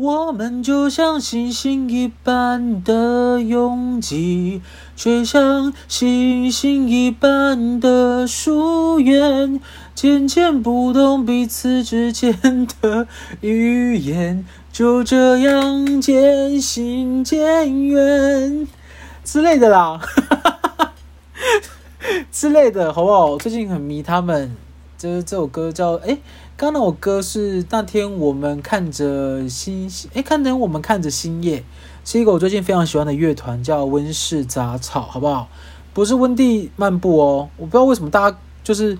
我们就像星星一般的拥挤，却像星星一般的疏远，渐渐不懂彼此之间的语言，就这样渐行渐远之类的啦，之类的，好不好？最近很迷他们，就是这首歌叫诶。刚那首歌是那天我们看着星星，哎，看着我们看着星夜，是一个我最近非常喜欢的乐团，叫温室杂草，好不好？不是温蒂漫步哦，我不知道为什么大家就是，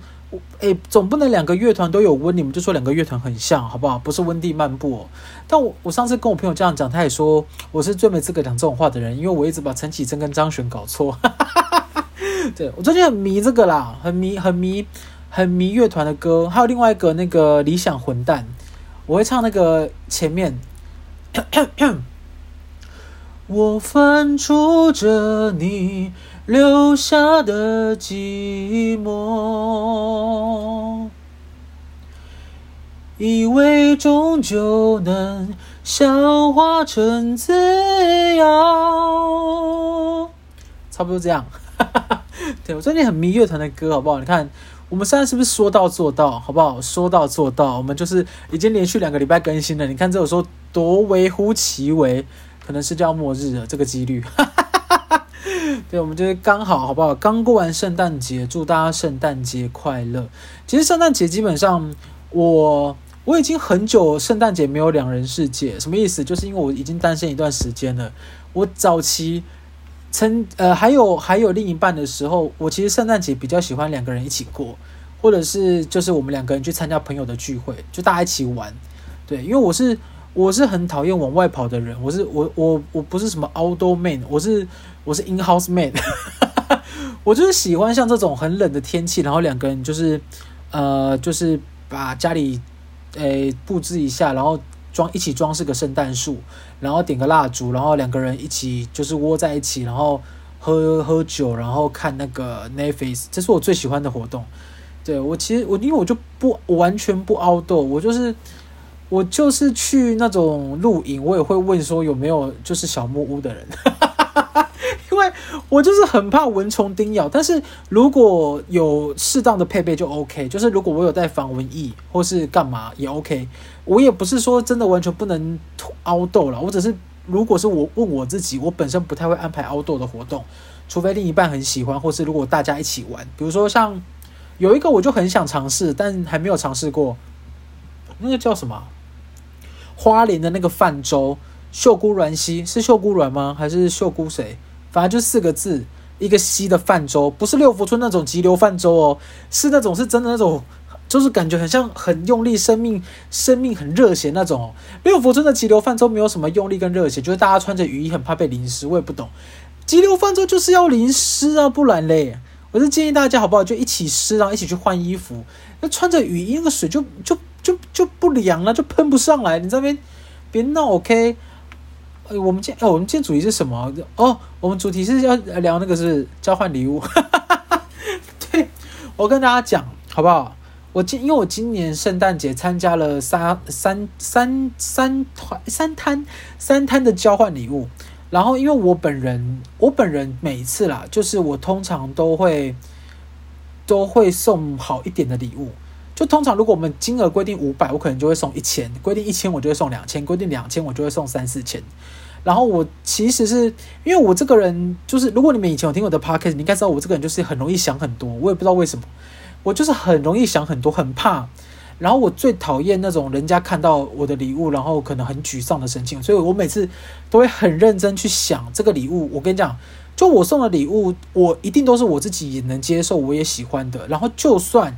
哎，总不能两个乐团都有温，你们就说两个乐团很像，好不好？不是温蒂漫步哦。但我我上次跟我朋友这样讲，他也说我是最没资格讲这种话的人，因为我一直把陈绮贞跟张悬搞错。对，我最近很迷这个啦，很迷很迷。很迷乐团的歌，还有另外一个那个理想混蛋，我会唱那个前面。我翻出着你留下的寂寞，以为终究能消化成自由，差不多这样。对，我最近很迷乐团的歌，好不好？你看。我们现在是不是说到做到，好不好？说到做到，我们就是已经连续两个礼拜更新了。你看这首说多微乎其微，可能是叫末日了，这个几率。对，我们就是刚好，好不好？刚过完圣诞节，祝大家圣诞节快乐。其实圣诞节基本上我我已经很久圣诞节没有两人世界，什么意思？就是因为我已经单身一段时间了。我早期。曾呃还有还有另一半的时候，我其实圣诞节比较喜欢两个人一起过，或者是就是我们两个人去参加朋友的聚会，就大家一起玩。对，因为我是我是很讨厌往外跑的人，我是我我我不是什么 outdoor man，我是我是 in house man，我就是喜欢像这种很冷的天气，然后两个人就是呃就是把家里诶布置一下，然后。装一起装饰个圣诞树，然后点个蜡烛，然后两个人一起就是窝在一起，然后喝喝酒，然后看那个 n e f i s 这是我最喜欢的活动。对，我其实我因为我就不完全不 outdoor，我就是我就是去那种露营，我也会问说有没有就是小木屋的人。因为我就是很怕蚊虫叮咬，但是如果有适当的配备就 OK，就是如果我有带防蚊液或是干嘛也 OK，我也不是说真的完全不能 outdoor 了，我只是如果是我问我自己，我本身不太会安排凹痘的活动，除非另一半很喜欢，或是如果大家一起玩，比如说像有一个我就很想尝试，但还没有尝试过，那个叫什么？花莲的那个泛舟，秀姑峦溪是秀姑峦吗？还是秀姑谁？反正就四个字，一个溪的泛舟，不是六福村那种急流泛舟哦，是那种是真的那种，就是感觉很像很用力，生命生命很热血那种。六福村的急流泛舟没有什么用力跟热血，就是大家穿着雨衣很怕被淋湿。我也不懂，急流泛舟就是要淋湿啊，不然嘞。我是建议大家好不好，就一起湿，然后一起去换衣服。那穿着雨衣，那个水就就就就不凉了，就喷不上来。你这边别闹，OK。我们今哦，我们今天主题是什么？哦，我们主题是要聊那个是交换礼物。对，我跟大家讲好不好？我今因为我今年圣诞节参加了三三三三团三摊三摊的交换礼物，然后因为我本人我本人每一次啦，就是我通常都会都会送好一点的礼物。就通常如果我们金额规定五百，我可能就会送一千；规定一千，我就会送两千；规定两千，我就会送三四千。然后我其实是因为我这个人，就是如果你们以前有听我的 podcast，你应该知道我这个人就是很容易想很多。我也不知道为什么，我就是很容易想很多，很怕。然后我最讨厌那种人家看到我的礼物，然后可能很沮丧的神情。所以我每次都会很认真去想这个礼物。我跟你讲，就我送的礼物，我一定都是我自己也能接受，我也喜欢的。然后就算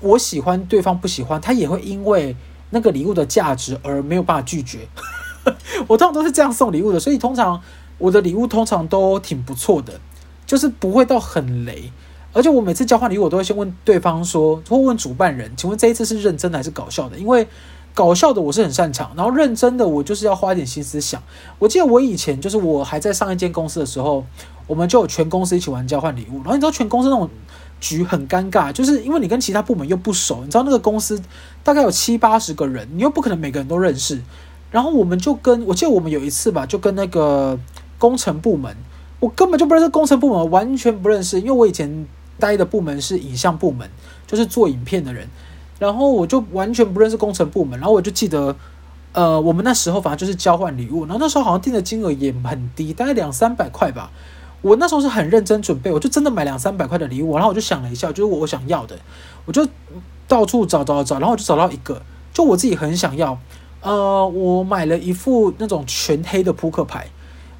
我喜欢，对方不喜欢，他也会因为那个礼物的价值而没有办法拒绝。我通常都是这样送礼物的，所以通常我的礼物通常都挺不错的，就是不会到很雷。而且我每次交换礼物，我都会先问对方说，或问主办人，请问这一次是认真的还是搞笑的？因为搞笑的我是很擅长，然后认真的我就是要花一点心思想。我记得我以前就是我还在上一间公司的时候，我们就全公司一起玩交换礼物，然后你知道全公司那种局很尴尬，就是因为你跟其他部门又不熟，你知道那个公司大概有七八十个人，你又不可能每个人都认识。然后我们就跟我记得我们有一次吧，就跟那个工程部门，我根本就不认识工程部门，完全不认识，因为我以前待的部门是影像部门，就是做影片的人，然后我就完全不认识工程部门，然后我就记得，呃，我们那时候反正就是交换礼物，然后那时候好像定的金额也很低，大概两三百块吧。我那时候是很认真准备，我就真的买两三百块的礼物，然后我就想了一下，就是我我想要的，我就到处找找找，然后我就找到一个，就我自己很想要。呃，我买了一副那种全黑的扑克牌，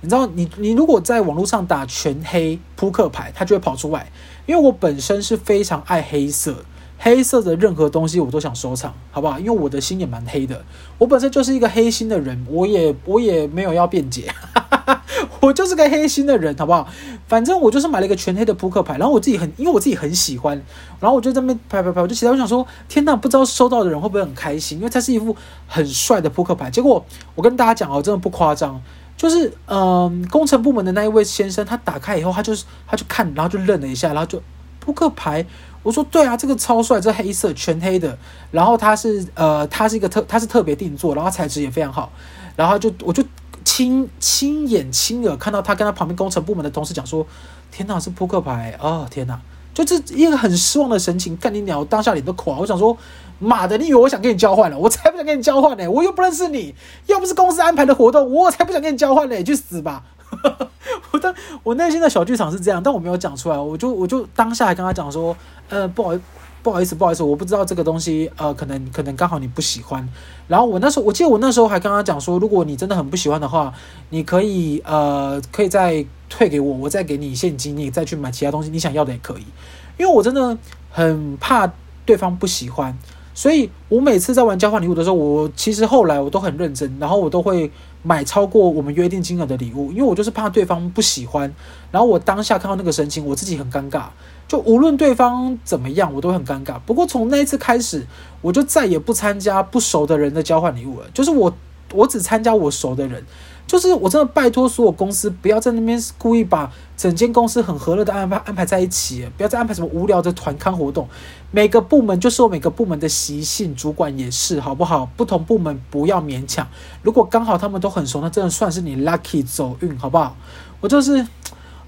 你知道，你你如果在网络上打全黑扑克牌，它就会跑出来。因为我本身是非常爱黑色，黑色的任何东西我都想收藏，好不好？因为我的心也蛮黑的，我本身就是一个黑心的人，我也我也没有要辩解。我就是个黑心的人，好不好？反正我就是买了一个全黑的扑克牌，然后我自己很，因为我自己很喜欢，然后我就在那边拍拍拍，我就期待，我想说，天呐，不知道收到的人会不会很开心，因为它是一副很帅的扑克牌。结果我跟大家讲哦，真的不夸张，就是嗯、工程部门的那一位先生，他打开以后，他就是他就看，然后就愣了一下，然后就扑克牌，我说对啊，这个超帅，这黑色全黑的，然后它是呃，它是一个特，它是特别定做，然后材质也非常好，然后就我就。亲亲眼亲耳看到他跟他旁边工程部门的同事讲说：“天哪，是扑克牌哦！天哪，就这一个很失望的神情，干你鸟！当下脸都垮。我想说，妈的，你以为我想跟你交换了？我才不想跟你交换呢！我又不认识你，要不是公司安排的活动，我才不想跟你交换呢！你去死吧！我当我内心的小剧场是这样，但我没有讲出来，我就我就当下还跟他讲说：呃，不好意。”不好意思，不好意思，我不知道这个东西，呃，可能可能刚好你不喜欢。然后我那时候，我记得我那时候还跟他讲说，如果你真的很不喜欢的话，你可以呃，可以再退给我，我再给你现金，你再去买其他东西，你想要的也可以。因为我真的很怕对方不喜欢，所以我每次在玩交换礼物的时候，我其实后来我都很认真，然后我都会买超过我们约定金额的礼物，因为我就是怕对方不喜欢。然后我当下看到那个神情，我自己很尴尬。就无论对方怎么样，我都很尴尬。不过从那一次开始，我就再也不参加不熟的人的交换礼物了。就是我，我只参加我熟的人。就是我真的拜托所有公司，不要在那边故意把整间公司很和乐的安排安排在一起，不要再安排什么无聊的团康活动。每个部门就是我每个部门的习性，主管也是，好不好？不同部门不要勉强。如果刚好他们都很熟，那真的算是你 lucky 走运，好不好？我就是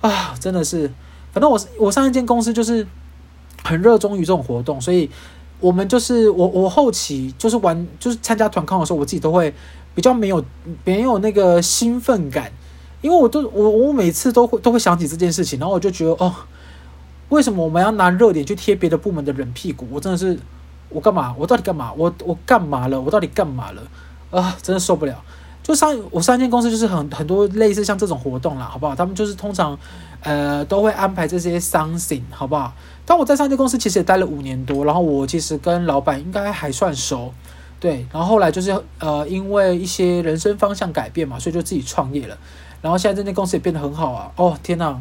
啊，真的是。反正我我上一间公司就是很热衷于这种活动，所以我们就是我我后期就是玩就是参加团康的时候，我自己都会比较没有没有那个兴奋感，因为我都我我每次都会都会想起这件事情，然后我就觉得哦，为什么我们要拿热点去贴别的部门的人屁股？我真的是我干嘛？我到底干嘛？我我干嘛了？我到底干嘛了？啊，真的受不了！就上我上一间公司就是很很多类似像这种活动啦，好不好？他们就是通常。呃，都会安排这些 something，好不好？但我在上一间公司其实也待了五年多，然后我其实跟老板应该还算熟，对。然后后来就是呃，因为一些人生方向改变嘛，所以就自己创业了。然后现在这间公司也变得很好啊！哦，天哪，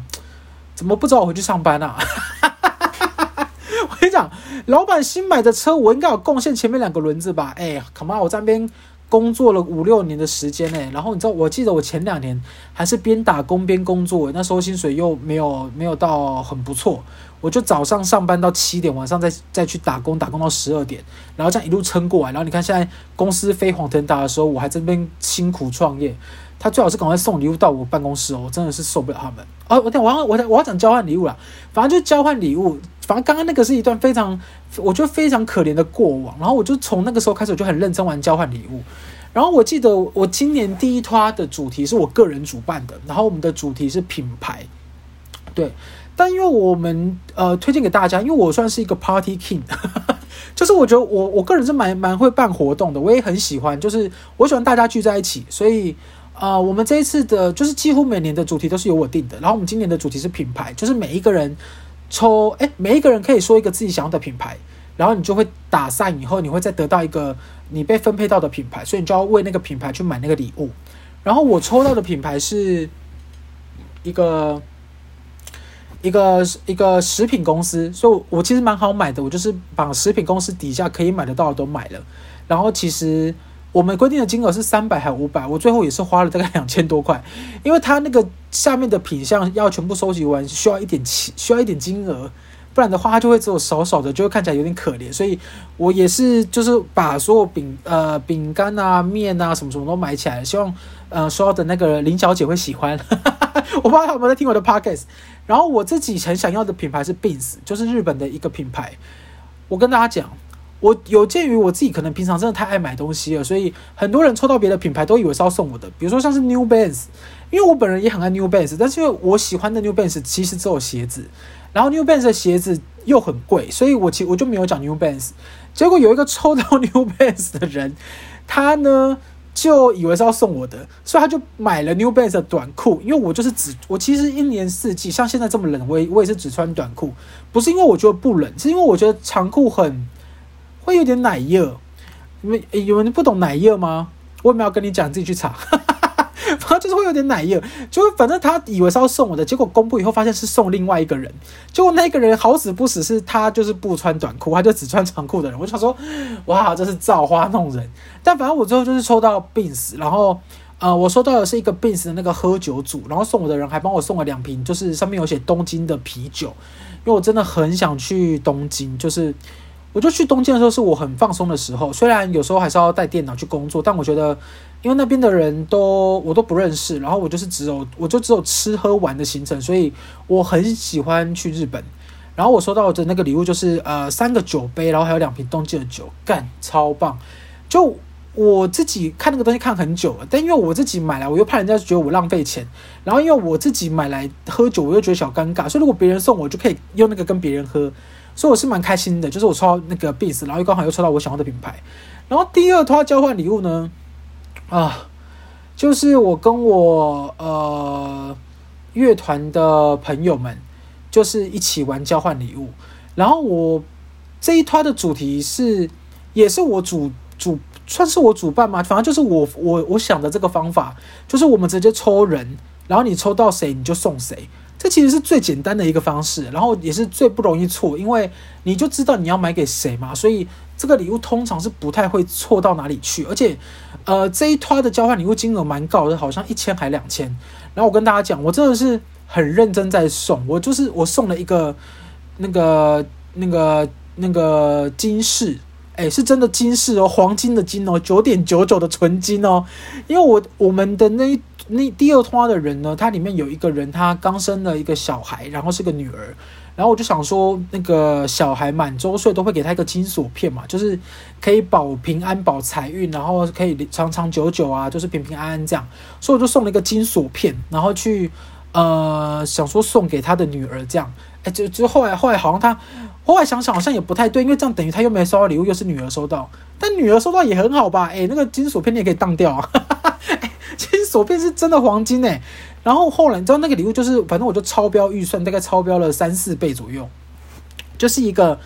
怎么不找我回去上班啊？我跟你讲，老板新买的车，我应该有贡献前面两个轮子吧？哎，come on，我在那边。工作了五六年的时间呢，然后你知道，我记得我前两年还是边打工边工作，那时候薪水又没有没有到很不错，我就早上上班到七点，晚上再再去打工，打工到十二点，然后这样一路撑过来。然后你看现在公司飞黄腾达的时候，我还这边辛苦创业。他最好是赶快送礼物到我办公室哦，我真的是受不了他们。哦，我等我要我要我要讲交换礼物啦，反正就交换礼物。反正刚刚那个是一段非常，我觉得非常可怜的过往。然后我就从那个时候开始，我就很认真玩交换礼物。然后我记得我今年第一拖的主题是我个人主办的，然后我们的主题是品牌，对。但因为我们呃推荐给大家，因为我算是一个 party king，就是我觉得我我个人是蛮蛮会办活动的，我也很喜欢，就是我喜欢大家聚在一起，所以。啊、呃，我们这一次的，就是几乎每年的主题都是由我定的。然后我们今年的主题是品牌，就是每一个人抽，哎，每一个人可以说一个自己想要的品牌，然后你就会打散以后，你会再得到一个你被分配到的品牌，所以你就要为那个品牌去买那个礼物。然后我抽到的品牌是一个一个一个食品公司，所以我其实蛮好买的，我就是把食品公司底下可以买得到的都买了。然后其实。我们规定的金额是三百还五百，我最后也是花了大概 两千多块，因为他那个下面的品项要全部收集完，需要一点钱，需要一点金额，不然的话它就会只有少少的，就会看起来有点可怜。所以我也是就是把所有饼呃饼干啊面啊什么什么都买起来，希望呃收到的那个林小姐会喜欢。我不知道她有没有在听我的 podcast。然后我自己很想要的品牌是 Beams，就是日本的一个品牌。我跟大家讲。我有鉴于我自己可能平常真的太爱买东西了，所以很多人抽到别的品牌都以为是要送我的。比如说像是 New Balance，因为我本人也很爱 New Balance，但是因为我喜欢的 New Balance 其实只有鞋子，然后 New Balance 的鞋子又很贵，所以我其我就没有讲 New Balance。结果有一个抽到 New Balance 的人，他呢就以为是要送我的，所以他就买了 New Balance 的短裤。因为我就是只我其实一年四季像现在这么冷，我也我也是只穿短裤，不是因为我觉得不冷，是因为我觉得长裤很。会有点奶热，你们有人不懂奶热吗？我也没有跟你讲，自己去查。反正就是会有点奶热，就反正他以为是要送我的，结果公布以后发现是送另外一个人。结果那个人好死不死是他就是不穿短裤，他就只穿长裤的人。我想说，哇，这是造化弄人。但反正我最后就是抽到 Beams，然后呃，我收到的是一个 BTS 的那个喝酒组，然后送我的人还帮我送了两瓶，就是上面有写东京的啤酒，因为我真的很想去东京，就是。我就去东京的时候是我很放松的时候，虽然有时候还是要带电脑去工作，但我觉得，因为那边的人都我都不认识，然后我就是只有我就只有吃喝玩的行程，所以我很喜欢去日本。然后我收到的那个礼物就是呃三个酒杯，然后还有两瓶东京的酒，干超棒！就我自己看那个东西看很久了，但因为我自己买来，我又怕人家觉得我浪费钱，然后因为我自己买来喝酒，我又觉得小尴尬，所以如果别人送我，就可以用那个跟别人喝。所以我是蛮开心的，就是我抽到那个 Beats，然后又刚好又抽到我想要的品牌。然后第二套交换礼物呢，啊，就是我跟我呃乐团的朋友们，就是一起玩交换礼物。然后我这一套的主题是，也是我主主算是我主办嘛，反正就是我我我想的这个方法，就是我们直接抽人，然后你抽到谁你就送谁。这其实是最简单的一个方式，然后也是最不容易错，因为你就知道你要买给谁嘛，所以这个礼物通常是不太会错到哪里去。而且，呃，这一套的交换礼物金额蛮高的，好像一千还两千。然后我跟大家讲，我真的是很认真在送，我就是我送了一个那个那个那个金饰，诶，是真的金饰哦，黄金的金哦，九点九九的纯金哦，因为我我们的那一。那第二套的人呢？他里面有一个人，他刚生了一个小孩，然后是个女儿。然后我就想说，那个小孩满周岁都会给他一个金锁片嘛，就是可以保平安、保财运，然后可以长长久久啊，就是平平安安这样。所以我就送了一个金锁片，然后去呃想说送给他的女儿这样。哎，就就后来后来好像他后来想想好像也不太对，因为这样等于他又没收到礼物，又是女儿收到。但女儿收到也很好吧？哎，那个金锁片你也可以当掉啊。金锁片是真的黄金诶，然后后来你知道那个礼物就是，反正我就超标预算，大概超标了三四倍左右，就是一个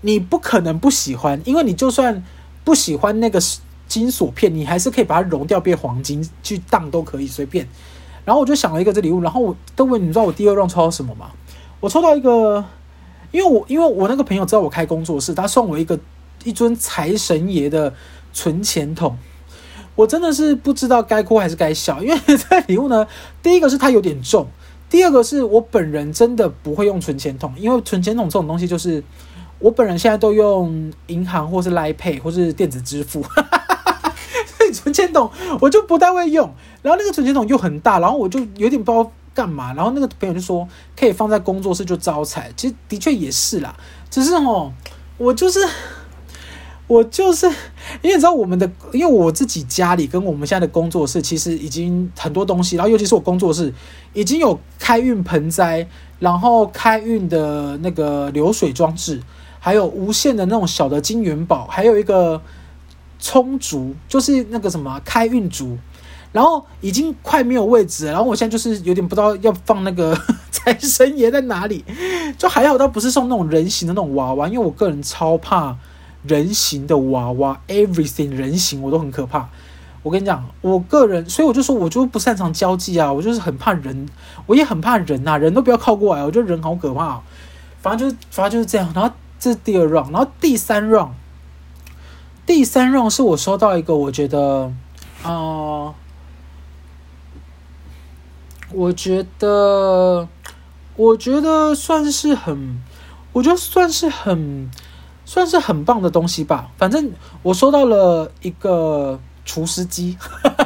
你不可能不喜欢，因为你就算不喜欢那个金锁片，你还是可以把它熔掉变黄金去当都可以随便。然后我就想了一个这礼物，然后我各位你知道我第二 round 抽到什么吗？我抽到一个，因为我因为我那个朋友知道我开工作室，他送我一个一尊财神爷的存钱筒。我真的是不知道该哭还是该笑，因为这礼物呢，第一个是它有点重，第二个是我本人真的不会用存钱筒，因为存钱筒这种东西就是我本人现在都用银行或是 l i Pay 或是电子支付，所以存钱筒我就不太会用。然后那个存钱筒又很大，然后我就有点不知道干嘛。然后那个朋友就说可以放在工作室就招财，其实的确也是啦，只是哦，我就是。我就是 因为你知道我们的，因为我自己家里跟我们现在的工作室其实已经很多东西，然后尤其是我工作室已经有开运盆栽，然后开运的那个流水装置，还有无限的那种小的金元宝，还有一个充足，就是那个什么开运竹，然后已经快没有位置了，然后我现在就是有点不知道要放那个财神爷在哪里，就还好，倒不是送那种人形的那种娃娃，因为我个人超怕。人形的娃娃，everything 人形我都很可怕。我跟你讲，我个人，所以我就说，我就不擅长交际啊，我就是很怕人，我也很怕人呐、啊，人都不要靠过来，我觉得人好可怕。反正就是，反正就是这样。然后这是第二 round，然后第三 round，第三 round 是我收到一个，我觉得，啊、我觉得，我觉得算是很。我觉得算是很算是很棒的东西吧。反正我收到了一个厨师机，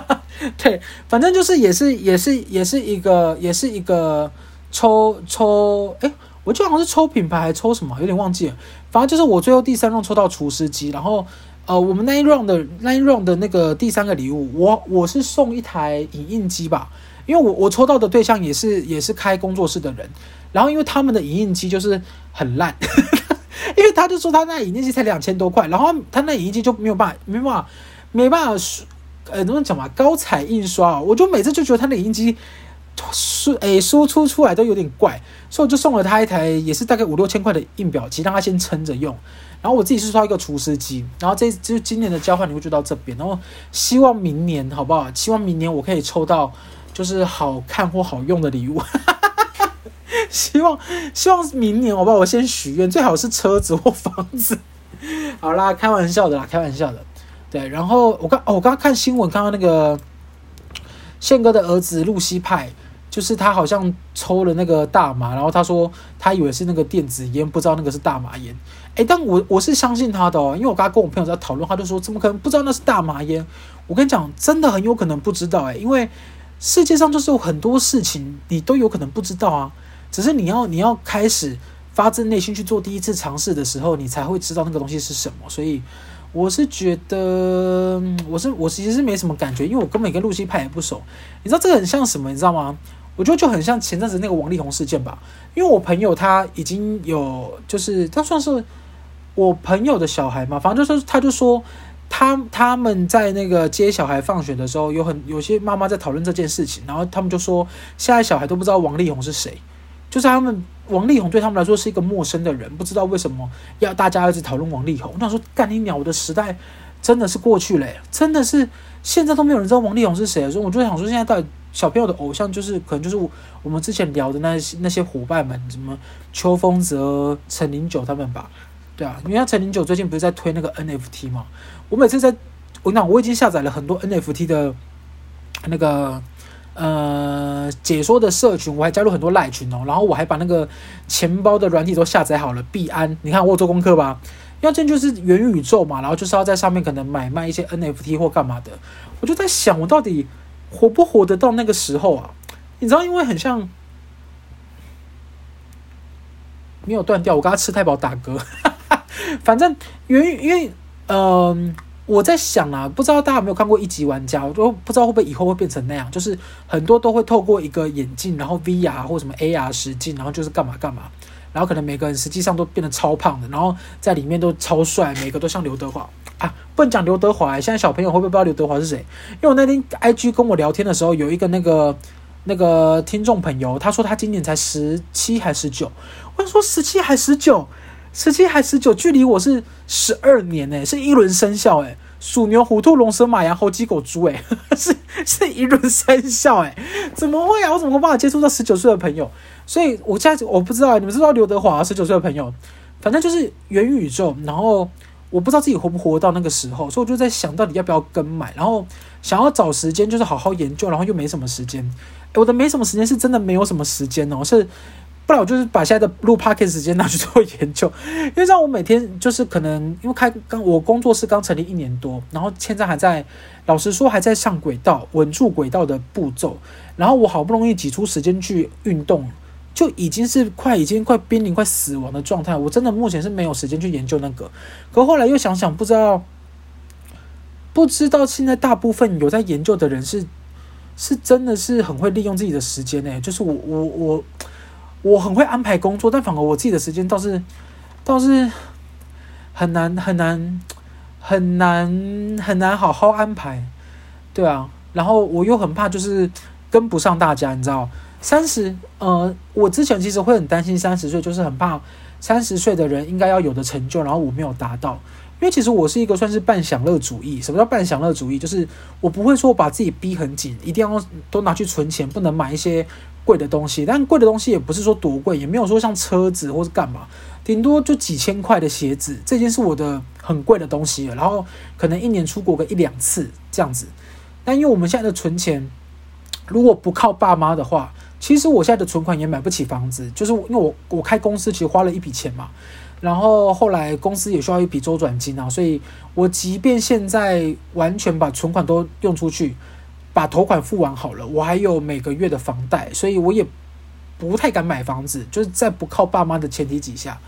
对，反正就是也是也是也是一个也是一个抽抽，哎，我就好像是抽品牌还抽什么，有点忘记了。反正就是我最后第三 round 抽到厨师机，然后呃，我们那一 round 的那一 round 的那个第三个礼物，我我是送一台影印机吧。因为我我抽到的对象也是也是开工作室的人，然后因为他们的影印机就是很烂，因为他就说他那影印机才两千多块，然后他那影印机就没有办法没办法没办法输，呃，怎么讲嘛，高彩印刷，我就每次就觉得他那影印机输诶输出出来都有点怪，所以我就送了他一台也是大概五六千块的印表机，让他先撑着用，然后我自己是刷一个厨师机，然后这就今年的交换礼物就到这边，然后希望明年好不好？希望明年我可以抽到。就是好看或好用的礼物，希望希望明年我帮我先许愿，最好是车子或房子。好啦，开玩笑的啦，开玩笑的。对，然后我刚哦，我刚刚看新闻看到那个宪哥的儿子露西派，就是他好像抽了那个大麻，然后他说他以为是那个电子烟，不知道那个是大麻烟。诶，但我我是相信他的哦，因为我刚刚跟我朋友在讨论，他就说怎么可能不知道那是大麻烟？我跟你讲，真的很有可能不知道诶，因为。世界上就是有很多事情你都有可能不知道啊，只是你要你要开始发自内心去做第一次尝试的时候，你才会知道那个东西是什么。所以我是觉得，我是我其实是没什么感觉，因为我根本跟露西派也不熟。你知道这个很像什么？你知道吗？我觉得就很像前阵子那个王力宏事件吧。因为我朋友他已经有，就是他算是我朋友的小孩嘛，反正就是他就说。他他们在那个接小孩放学的时候，有很有些妈妈在讨论这件事情，然后他们就说，现在小孩都不知道王力宏是谁，就是他们王力宏对他们来说是一个陌生的人，不知道为什么要大家一直讨论王力宏。我想说，干你鸟的时代真的是过去了，真的是现在都没有人知道王力宏是谁，所以我就想说，现在到底小朋友的偶像就是可能就是我我们之前聊的那些那些伙伴们，什么邱风泽、陈零九他们吧。对啊，因为陈零九最近不是在推那个 NFT 嘛？我每次在，我讲我已经下载了很多 NFT 的那个呃解说的社群，我还加入很多赖群哦，然后我还把那个钱包的软体都下载好了，币安，你看我有做功课吧？因为这就是元宇宙嘛，然后就是要在上面可能买卖一些 NFT 或干嘛的，我就在想，我到底活不活得到那个时候啊？你知道，因为很像没有断掉，我刚刚吃太饱打嗝。反正因为因为嗯、我在想啊，不知道大家有没有看过一级玩家，我都不知道会不会以后会变成那样，就是很多都会透过一个眼镜，然后 VR 或什么 AR 实境，然后就是干嘛干嘛，然后可能每个人实际上都变得超胖的，然后在里面都超帅，每个都像刘德华啊，不能讲刘德华，现在小朋友会不会不知道刘德华是谁？因为我那天 IG 跟我聊天的时候，有一个那个那个听众朋友，他说他今年才十七还十九，我说十七还十九。十七还十九，距离我是十二年呢，是一轮生肖哎，鼠牛虎兔龙蛇马羊猴鸡狗猪哎，是是一轮生肖哎，怎么会啊？我怎么会办法接触到十九岁的朋友？所以我现在我不知道，你们知道刘德华十九岁的朋友，反正就是元宇宙，然后我不知道自己活不活到那个时候，所以我就在想到底要不要跟买，然后想要找时间就是好好研究，然后又没什么时间，我的没什么时间是真的没有什么时间哦，是。不然我就是把现在的录 p o c a s t 时间拿去做研究，因为像我每天就是可能因为开刚我工作室刚成立一年多，然后现在还在老实说还在上轨道稳住轨道的步骤，然后我好不容易挤出时间去运动，就已经是快已经快濒临快死亡的状态，我真的目前是没有时间去研究那个，可后来又想想不知道不知道现在大部分有在研究的人是是真的是很会利用自己的时间呢、就是我我我。我很会安排工作，但反而我自己的时间倒是倒是很难很难很难很难好好安排，对啊，然后我又很怕就是跟不上大家，你知道，三十呃，我之前其实会很担心三十岁，就是很怕三十岁的人应该要有的成就，然后我没有达到。因为其实我是一个算是半享乐主义。什么叫半享乐主义？就是我不会说把自己逼很紧，一定要都拿去存钱，不能买一些贵的东西。但贵的东西也不是说多贵，也没有说像车子或是干嘛，顶多就几千块的鞋子，这件是我的很贵的东西了。然后可能一年出国个一两次这样子。但因为我们现在的存钱，如果不靠爸妈的话，其实我现在的存款也买不起房子，就是因为我我开公司其实花了一笔钱嘛，然后后来公司也需要一笔周转金啊，所以我即便现在完全把存款都用出去，把头款付完好了，我还有每个月的房贷，所以我也不太敢买房子，就是在不靠爸妈的前提底下，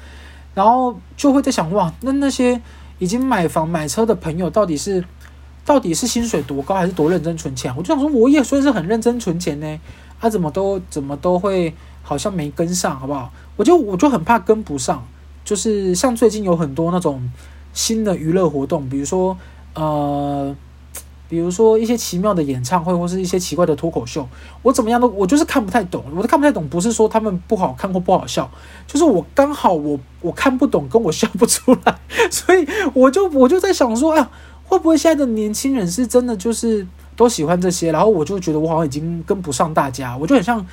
然后就会在想哇，那那些已经买房买车的朋友到底是？到底是薪水多高，还是多认真存钱？我就想说，我也算是很认真存钱呢，他、啊、怎么都怎么都会好像没跟上，好不好？我就我就很怕跟不上，就是像最近有很多那种新的娱乐活动，比如说呃，比如说一些奇妙的演唱会，或是一些奇怪的脱口秀，我怎么样都我就是看不太懂，我都看不太懂，不是说他们不好看或不好笑，就是我刚好我我看不懂，跟我笑不出来，所以我就我就在想说，啊。会不会现在的年轻人是真的就是都喜欢这些？然后我就觉得我好像已经跟不上大家，我就很像，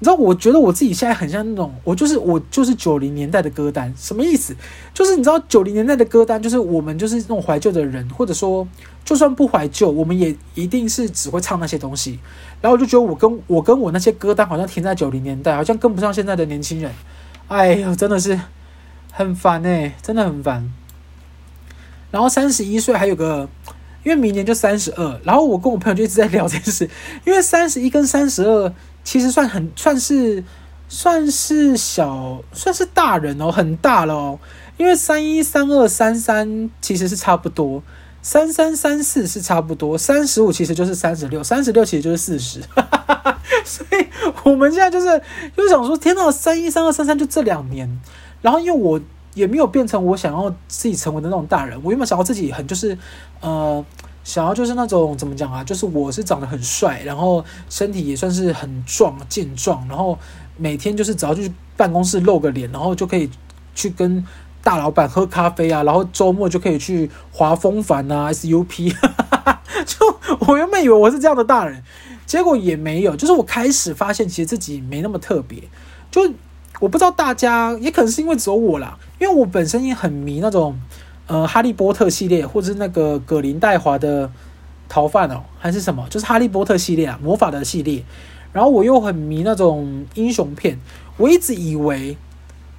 你知道，我觉得我自己现在很像那种，我就是我就是九零年代的歌单，什么意思？就是你知道九零年代的歌单，就是我们就是那种怀旧的人，或者说就算不怀旧，我们也一定是只会唱那些东西。然后我就觉得我跟我跟我那些歌单好像停在九零年代，好像跟不上现在的年轻人。哎呦，真的是很烦欸，真的很烦。然后三十一岁还有个，因为明年就三十二，然后我跟我朋友就一直在聊这件事，因为三十一跟三十二其实算很算是算是小算是大人哦，很大了哦，因为三一三二三三其实是差不多，三三三四是差不多，三十五其实就是三十六，三十六其实就是四十，所以我们现在就是就想说，天哪，三一三二三三就这两年，然后因为我。也没有变成我想要自己成为的那种大人。我原本想要自己很就是，呃，想要就是那种怎么讲啊？就是我是长得很帅，然后身体也算是很壮健壮，然后每天就是只要去办公室露个脸，然后就可以去跟大老板喝咖啡啊，然后周末就可以去滑风帆啊，SUP。就我原本以为我是这样的大人，结果也没有。就是我开始发现，其实自己没那么特别。就我不知道大家，也可能是因为只有我啦。因为我本身也很迷那种，呃，哈利波特系列，或者是那个葛林戴华的逃犯哦，还是什么，就是哈利波特系列啊，魔法的系列。然后我又很迷那种英雄片，我一直以为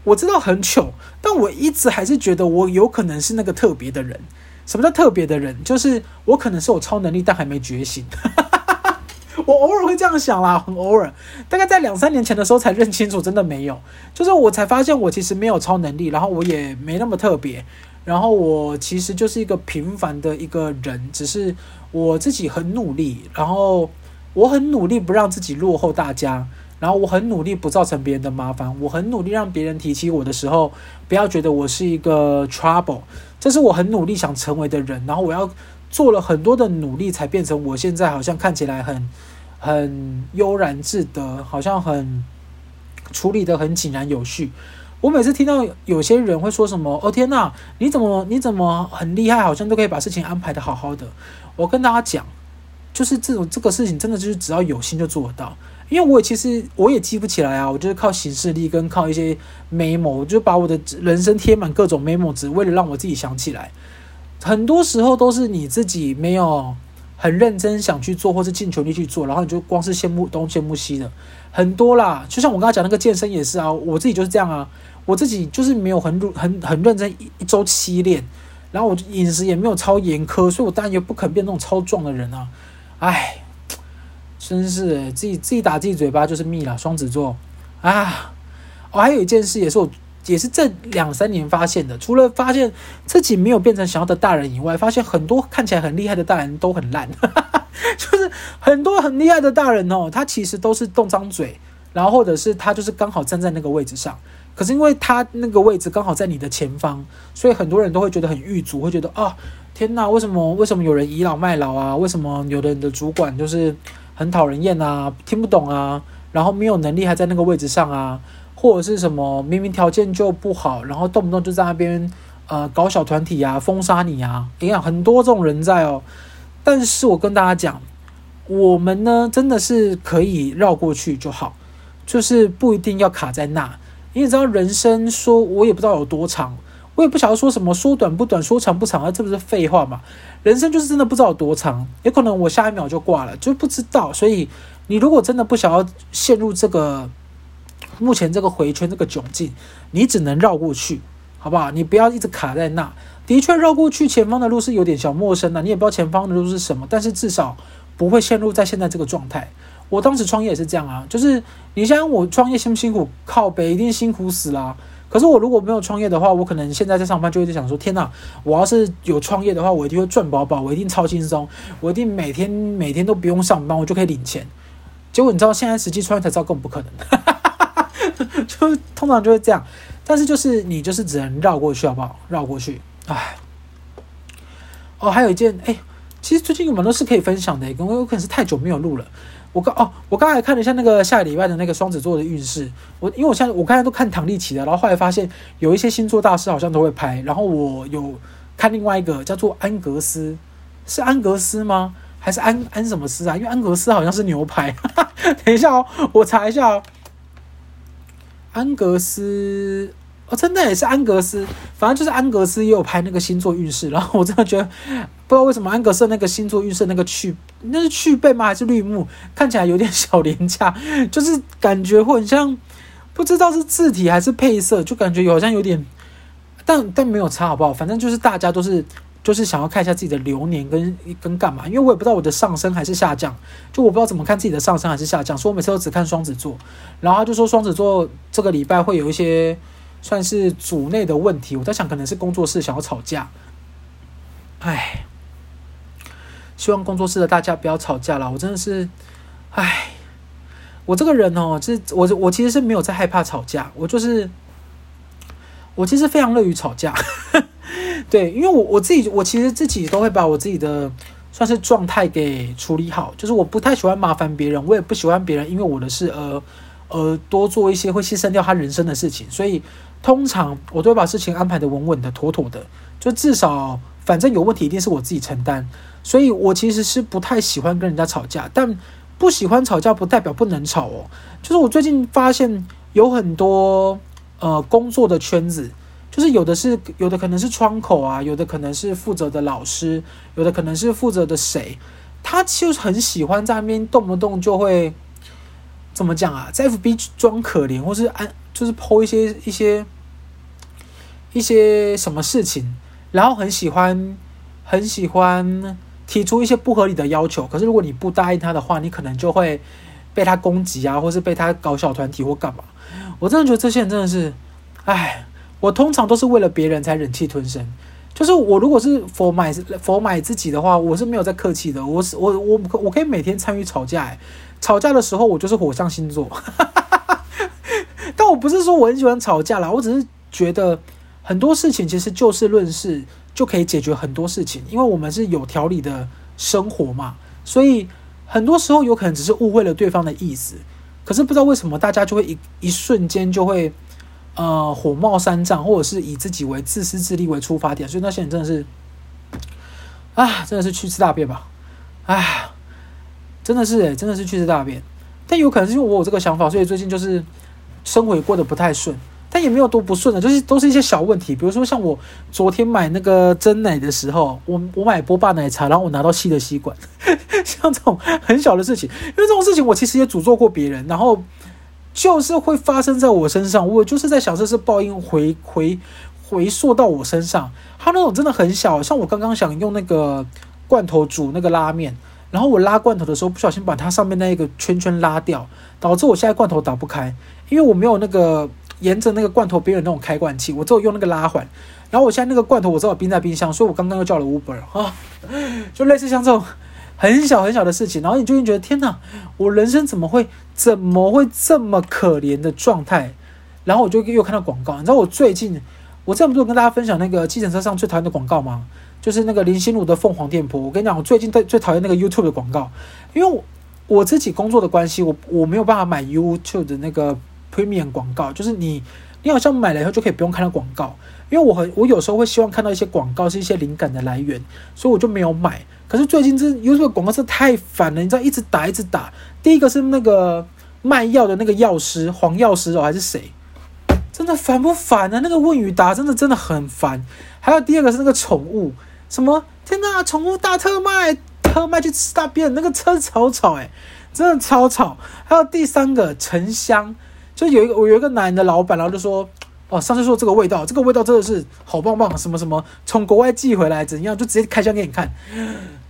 我知道很糗，但我一直还是觉得我有可能是那个特别的人。什么叫特别的人？就是我可能是有超能力，但还没觉醒。我偶尔会这样想啦，很偶尔，大概在两三年前的时候才认清楚，真的没有，就是我才发现我其实没有超能力，然后我也没那么特别，然后我其实就是一个平凡的一个人，只是我自己很努力，然后我很努力不让自己落后大家，然后我很努力不造成别人的麻烦，我很努力让别人提起我的时候不要觉得我是一个 trouble，这是我很努力想成为的人，然后我要做了很多的努力才变成我现在好像看起来很。很悠然自得，好像很处理得很井然有序。我每次听到有些人会说什么“哦天哪，你怎么你怎么很厉害，好像都可以把事情安排得好好的”，我跟大家讲，就是这种这个事情真的就是只要有心就做得到。因为我也其实我也记不起来啊，我就是靠行事历跟靠一些 memo，我就把我的人生贴满各种 memo，只为了让我自己想起来。很多时候都是你自己没有。很认真想去做，或是尽全力去做，然后你就光是羡慕东羡慕西的很多啦。就像我刚才讲那个健身也是啊，我自己就是这样啊，我自己就是没有很很很认真一一周七练，然后我饮食也没有超严苛，所以我当然也不肯变那种超壮的人啊。哎，真是自己自己打自己嘴巴就是蜜了，双子座啊。哦，还有一件事也是我。也是这两三年发现的，除了发现自己没有变成想要的大人以外，发现很多看起来很厉害的大人都很烂，就是很多很厉害的大人哦，他其实都是动张嘴，然后或者是他就是刚好站在那个位置上，可是因为他那个位置刚好在你的前方，所以很多人都会觉得很郁卒，会觉得啊、哦，天哪，为什么为什么有人倚老卖老啊？为什么有的人的主管就是很讨人厌啊？听不懂啊？然后没有能力还在那个位置上啊？或者是什么明明条件就不好，然后动不动就在那边呃搞小团体啊，封杀你啊，一样很多这种人在哦。但是我跟大家讲，我们呢真的是可以绕过去就好，就是不一定要卡在那。你也知道人生说，我也不知道有多长，我也不晓得说什么，说短不短，说长不长啊，这不是废话嘛？人生就是真的不知道有多长，有可能我下一秒就挂了，就不知道。所以你如果真的不想要陷入这个目前这个回圈这个窘境，你只能绕过去，好不好？你不要一直卡在那。的确，绕过去前方的路是有点小陌生的，你也不知道前方的路是什么，但是至少不会陷入在现在这个状态。我当时创业也是这样啊，就是你想我创业辛不辛苦？靠北一定辛苦死啦。可是我如果没有创业的话，我可能现在在上班就会想说：天哪！我要是有创业的话，我一定会赚饱饱，我一定超轻松，我一定每天每天都不用上班，我就可以领钱。结果你知道，现在实际创业才知道根本不可能，就通常就会这样。但是就是你就是只能绕过去，好不好？绕过去。唉，哦，还有一件，哎，其实最近有蛮多事可以分享的，因为有可能是太久没有录了。我刚哦，我刚才看了一下那个下礼拜的那个双子座的运势。我因为我现在我刚才都看唐立奇的，然后后来发现有一些星座大师好像都会拍。然后我有看另外一个叫做安格斯，是安格斯吗？还是安安什么斯啊？因为安格斯好像是牛排。等一下哦，我查一下哦。安格斯。哦，真的也是安格斯，反正就是安格斯也有拍那个星座运势，然后我真的觉得不知道为什么安格斯那个星座运势那个去那是去背吗？还是绿幕，看起来有点小廉价，就是感觉会很像不知道是字体还是配色，就感觉好像有点，但但没有差好不好？反正就是大家都是就是想要看一下自己的流年跟跟干嘛，因为我也不知道我的上升还是下降，就我不知道怎么看自己的上升还是下降，所以我每次都只看双子座，然后他就说双子座这个礼拜会有一些。算是组内的问题，我在想可能是工作室想要吵架，唉，希望工作室的大家不要吵架了。我真的是，唉，我这个人哦，就是我我其实是没有在害怕吵架，我就是我其实非常乐于吵架，对，因为我我自己我其实自己都会把我自己的算是状态给处理好，就是我不太喜欢麻烦别人，我也不喜欢别人因为我的事而而多做一些会牺牲掉他人生的事情，所以。通常我都会把事情安排得稳稳的、妥妥的，就至少反正有问题一定是我自己承担，所以我其实是不太喜欢跟人家吵架，但不喜欢吵架不代表不能吵哦。就是我最近发现有很多呃工作的圈子，就是有的是有的可能是窗口啊，有的可能是负责的老师，有的可能是负责的谁，他就是很喜欢在那边动不动就会怎么讲啊，在 FB 装可怜或是安。就是 po 一些一些一些什么事情，然后很喜欢很喜欢提出一些不合理的要求。可是如果你不答应他的话，你可能就会被他攻击啊，或是被他搞小团体或干嘛。我真的觉得这些人真的是，哎，我通常都是为了别人才忍气吞声。就是我如果是 for my for my 自己的话，我是没有在客气的。我是我我我可以每天参与吵架，吵架的时候我就是火象星座。但我不是说我很喜欢吵架啦，我只是觉得很多事情其实就事论事就可以解决很多事情，因为我们是有条理的生活嘛，所以很多时候有可能只是误会了对方的意思，可是不知道为什么大家就会一一瞬间就会呃火冒三丈，或者是以自己为自私自利为出发点，所以那些人真的是啊，真的是去吃大便吧，啊，真的是诶、真的是去吃大便，但有可能是因为我有这个想法，所以最近就是。生活也过得不太顺，但也没有多不顺的，就是都是一些小问题。比如说像我昨天买那个真奶的时候，我我买波霸奶茶，然后我拿到细的吸管，像这种很小的事情，因为这种事情我其实也诅咒过别人，然后就是会发生在我身上。我就是在想，这是报应回回回溯到我身上。它那种真的很小，像我刚刚想用那个罐头煮那个拉面，然后我拉罐头的时候不小心把它上面那一个圈圈拉掉，导致我现在罐头打不开。因为我没有那个沿着那个罐头边的那种开罐器，我只有用那个拉环。然后我现在那个罐头我只有冰在冰箱，所以我刚刚又叫了 Uber 啊，就类似像这种很小很小的事情。然后你就会觉得天哪，我人生怎么会怎么会这么可怜的状态？然后我就又看到广告，你知道我最近我这么多跟大家分享那个计程车上最讨厌的广告吗？就是那个林心如的凤凰店铺。我跟你讲，我最近最最讨厌那个 YouTube 的广告，因为我自己工作的关系，我我没有办法买 YouTube 的那个。Premium 广告就是你，你好像买了以后就可以不用看到广告，因为我很我有时候会希望看到一些广告是一些灵感的来源，所以我就没有买。可是最近这 YouTube 广告是太烦了，你知道一直打一直打。第一个是那个卖药的那个药师黄药师哦，还是谁？真的烦不烦呢、啊？那个问与答真的真的很烦。还有第二个是那个宠物，什么天哪，宠物大特卖，特卖去吃大便，那个车吵吵哎、真的超吵。还有第三个沉香，就有一个我有一个男的老板，然后就说。哦，上次说这个味道，这个味道真的是好棒棒，什么什么从国外寄回来怎样，就直接开箱给你看，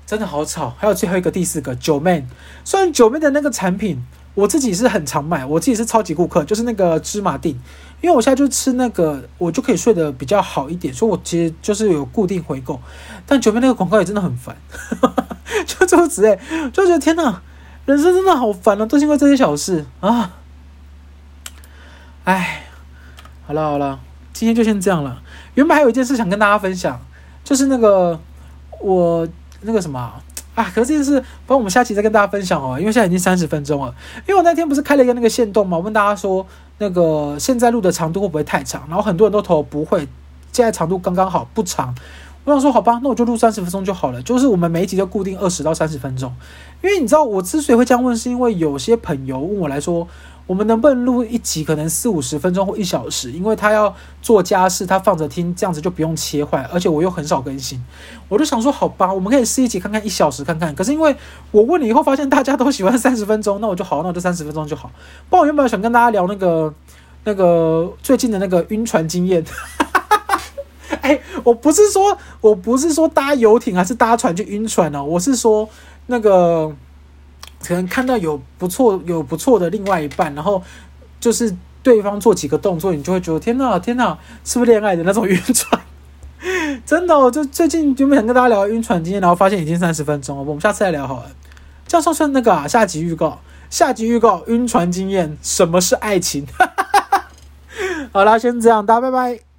真的好吵。还有最后一个第四个九妹，虽然九妹的那个产品我自己是很常买，我自己是超级顾客，就是那个芝麻錠，因为我现在就吃那个，我就可以睡得比较好一点，所以我其实就是有固定回购。但九妹那个广告也真的很烦，就这么直哎，就觉得天哪，人生真的好烦哦，都是因为这些小事啊，唉。好了好了，今天就先这样了。原本还有一件事想跟大家分享，就是那个我那个什么啊，可是这件事，帮我们下期再跟大家分享哦。因为现在已经三十分钟了。因为我那天不是开了一个那个线动嘛，我问大家说那个现在录的长度会不会太长？然后很多人都投不会，现在长度刚刚好，不长。我想说好吧，那我就录三十分钟就好了。就是我们每一集都固定二十到三十分钟。因为你知道我之所以会这样问，是因为有些朋友问我来说。我们能不能录一集，可能四五十分钟或一小时？因为他要做家事，他放着听，这样子就不用切换，而且我又很少更新，我就想说，好吧，我们可以试一集看看一小时看看。可是因为我问了以后，发现大家都喜欢三十分钟，那我就好，那我就三十分钟就好。不然我原本想跟大家聊那个那个最近的那个晕船经验。哎，我不是说我不是说搭游艇还是搭船去晕船哦，我是说那个。可能看到有不错、有不错的另外一半，然后就是对方做几个动作，你就会觉得天哪，天哪，是不是恋爱的那种晕船？真的，我就最近就没想跟大家聊晕船经验，然后发现已经三十分钟了，我们下次再聊好了。这样算算那个啊，下集预告，下集预告晕船经验，什么是爱情？好啦，先这样，大家拜拜。